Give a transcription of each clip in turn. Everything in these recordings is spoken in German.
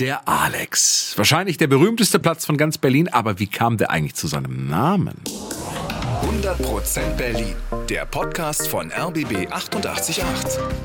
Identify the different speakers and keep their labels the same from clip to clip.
Speaker 1: Der Alex. Wahrscheinlich der berühmteste Platz von ganz Berlin, aber wie kam der eigentlich zu seinem Namen?
Speaker 2: 100% Berlin. Der Podcast von RBB 888.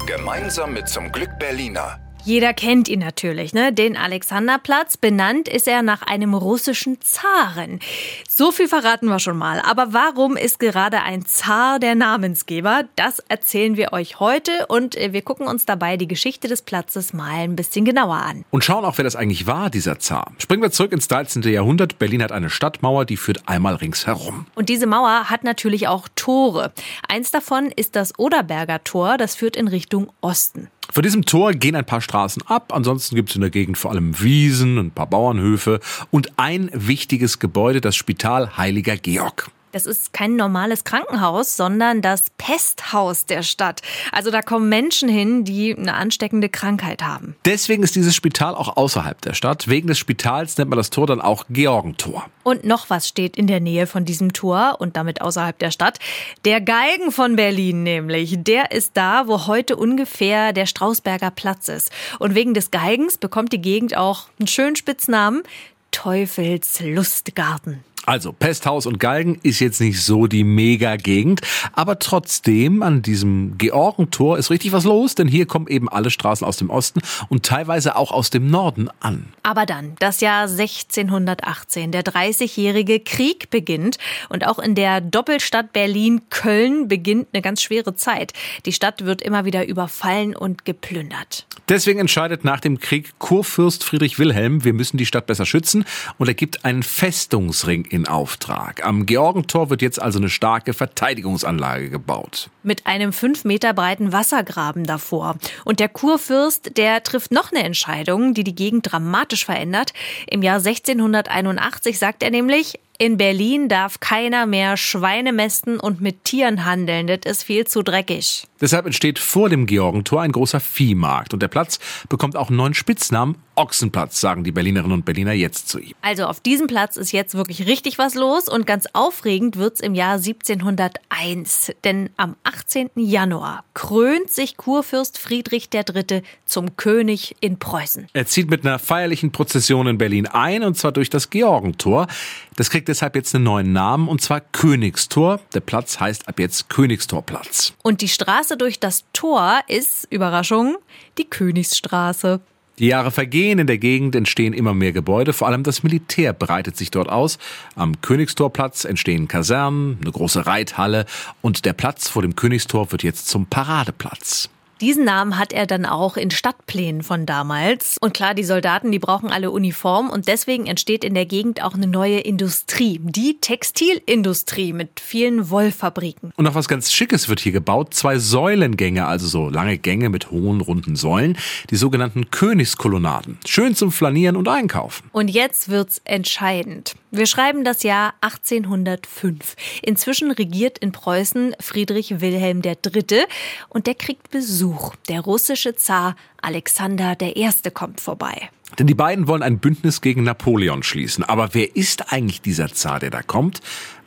Speaker 2: Gemeinsam mit zum Glück Berliner.
Speaker 3: Jeder kennt ihn natürlich, ne? Den Alexanderplatz. Benannt ist er nach einem russischen Zaren. So viel verraten wir schon mal. Aber warum ist gerade ein Zar der Namensgeber? Das erzählen wir euch heute und äh, wir gucken uns dabei die Geschichte des Platzes mal ein bisschen genauer an.
Speaker 1: Und schauen auch, wer das eigentlich war, dieser Zar. Springen wir zurück ins 13. Jahrhundert. Berlin hat eine Stadtmauer, die führt einmal ringsherum.
Speaker 3: Und diese Mauer hat natürlich auch Tore. Eins davon ist das Oderberger Tor, das führt in Richtung Osten.
Speaker 1: Von diesem Tor gehen ein paar Straßen ab. Ansonsten gibt es in der Gegend vor allem Wiesen, ein paar Bauernhöfe und ein wichtiges Gebäude, das Spital Heiliger Georg.
Speaker 3: Das ist kein normales Krankenhaus, sondern das Pesthaus der Stadt. Also da kommen Menschen hin, die eine ansteckende Krankheit haben.
Speaker 1: Deswegen ist dieses Spital auch außerhalb der Stadt. Wegen des Spitals nennt man das Tor dann auch Georgentor.
Speaker 3: Und noch was steht in der Nähe von diesem Tor und damit außerhalb der Stadt. Der Galgen von Berlin nämlich. Der ist da, wo heute ungefähr der Strausberger Platz ist. Und wegen des Galgens bekommt die Gegend auch einen schönen Spitznamen. Teufels Lustgarten.
Speaker 1: Also Pesthaus und Galgen ist jetzt nicht so die Mega-Gegend, aber trotzdem an diesem Georgentor ist richtig was los, denn hier kommen eben alle Straßen aus dem Osten und teilweise auch aus dem Norden an.
Speaker 3: Aber dann, das Jahr 1618, der 30-jährige Krieg beginnt und auch in der Doppelstadt Berlin-Köln beginnt eine ganz schwere Zeit. Die Stadt wird immer wieder überfallen und geplündert.
Speaker 1: Deswegen entscheidet nach dem Krieg Kurfürst Friedrich Wilhelm, wir müssen die Stadt besser schützen und er gibt einen Festungsring in Auftrag. Am Georgentor wird jetzt also eine starke Verteidigungsanlage gebaut.
Speaker 3: Mit einem fünf Meter breiten Wassergraben davor. Und der Kurfürst, der trifft noch eine Entscheidung, die die Gegend dramatisch verändert. Im Jahr 1681 sagt er nämlich, in Berlin darf keiner mehr Schweine mästen und mit Tieren handeln. Das ist viel zu dreckig.
Speaker 1: Deshalb entsteht vor dem Georgentor ein großer Viehmarkt. Und der Platz bekommt auch einen neuen Spitznamen. Ochsenplatz, sagen die Berlinerinnen und Berliner jetzt zu ihm.
Speaker 3: Also auf diesem Platz ist jetzt wirklich richtig was los. Und ganz aufregend wird's im Jahr 1701. Denn am 18. Januar krönt sich Kurfürst Friedrich III. zum König in Preußen.
Speaker 1: Er zieht mit einer feierlichen Prozession in Berlin ein. Und zwar durch das Georgentor. Das kriegt deshalb jetzt einen neuen Namen. Und zwar Königstor. Der Platz heißt ab jetzt Königstorplatz.
Speaker 3: Und die Straße durch das Tor ist, Überraschung, die Königsstraße.
Speaker 1: Die Jahre vergehen, in der Gegend entstehen immer mehr Gebäude, vor allem das Militär breitet sich dort aus. Am Königstorplatz entstehen Kasernen, eine große Reithalle und der Platz vor dem Königstor wird jetzt zum Paradeplatz.
Speaker 3: Diesen Namen hat er dann auch in Stadtplänen von damals. Und klar, die Soldaten, die brauchen alle Uniform und deswegen entsteht in der Gegend auch eine neue Industrie, die Textilindustrie mit vielen Wollfabriken.
Speaker 1: Und noch was ganz Schickes wird hier gebaut, zwei Säulengänge, also so lange Gänge mit hohen runden Säulen, die sogenannten Königskolonnaden. Schön zum Flanieren und Einkaufen.
Speaker 3: Und jetzt wird's entscheidend. Wir schreiben das Jahr 1805. Inzwischen regiert in Preußen Friedrich Wilhelm III. und der kriegt Besuch. Der russische Zar Alexander I. kommt vorbei.
Speaker 1: Denn die beiden wollen ein Bündnis gegen Napoleon schließen. Aber wer ist eigentlich dieser Zar, der da kommt?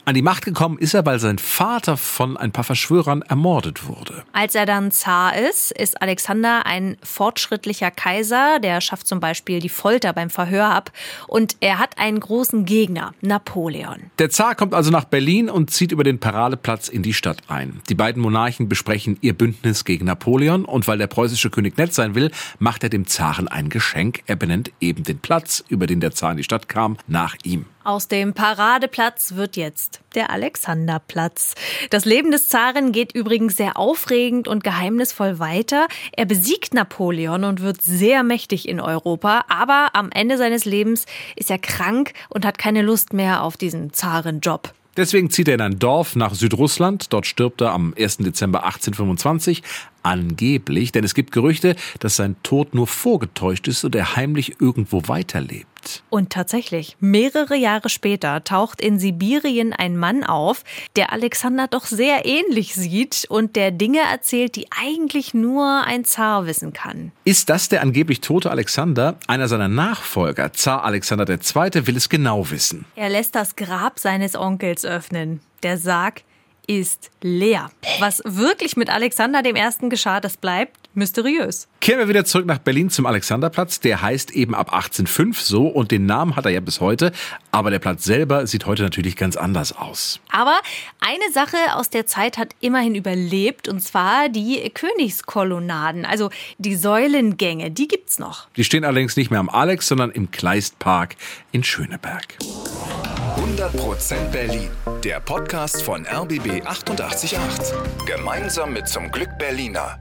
Speaker 1: An die Macht gekommen ist er, weil sein Vater von ein paar Verschwörern ermordet wurde.
Speaker 3: Als er dann Zar ist, ist Alexander ein fortschrittlicher Kaiser. Der schafft zum Beispiel die Folter beim Verhör ab. Und er hat einen großen Gegner, Napoleon.
Speaker 1: Der Zar kommt also nach Berlin und zieht über den Paradeplatz in die Stadt ein. Die beiden Monarchen besprechen ihr Bündnis gegen Napoleon. Und weil der preußische König nett sein will, macht er dem Zaren ein Geschenk. Er benennt eben den Platz, über den der Zar in die Stadt kam, nach ihm.
Speaker 3: Aus dem Paradeplatz wird jetzt der Alexanderplatz. Das Leben des Zaren geht übrigens sehr aufregend und geheimnisvoll weiter. Er besiegt Napoleon und wird sehr mächtig in Europa, aber am Ende seines Lebens ist er krank und hat keine Lust mehr auf diesen Zarenjob.
Speaker 1: Deswegen zieht er in ein Dorf nach Südrussland. Dort stirbt er am 1. Dezember 1825. Angeblich, denn es gibt Gerüchte, dass sein Tod nur vorgetäuscht ist und er heimlich irgendwo weiterlebt.
Speaker 3: Und tatsächlich, mehrere Jahre später taucht in Sibirien ein Mann auf, der Alexander doch sehr ähnlich sieht und der Dinge erzählt, die eigentlich nur ein Zar wissen kann.
Speaker 1: Ist das der angeblich tote Alexander? Einer seiner Nachfolger, Zar Alexander II., will es genau wissen.
Speaker 3: Er lässt das Grab seines Onkels öffnen. Der Sarg ist leer. Was wirklich mit Alexander I. geschah, das bleibt Mysteriös.
Speaker 1: Kehren wir wieder zurück nach Berlin zum Alexanderplatz. Der heißt eben ab 1805 so und den Namen hat er ja bis heute. Aber der Platz selber sieht heute natürlich ganz anders aus.
Speaker 3: Aber eine Sache aus der Zeit hat immerhin überlebt und zwar die Königskolonnaden, also die Säulengänge, die gibt's noch.
Speaker 1: Die stehen allerdings nicht mehr am Alex, sondern im Kleistpark in Schöneberg.
Speaker 2: 100% Berlin, der Podcast von RBB 888. Gemeinsam mit zum Glück Berliner.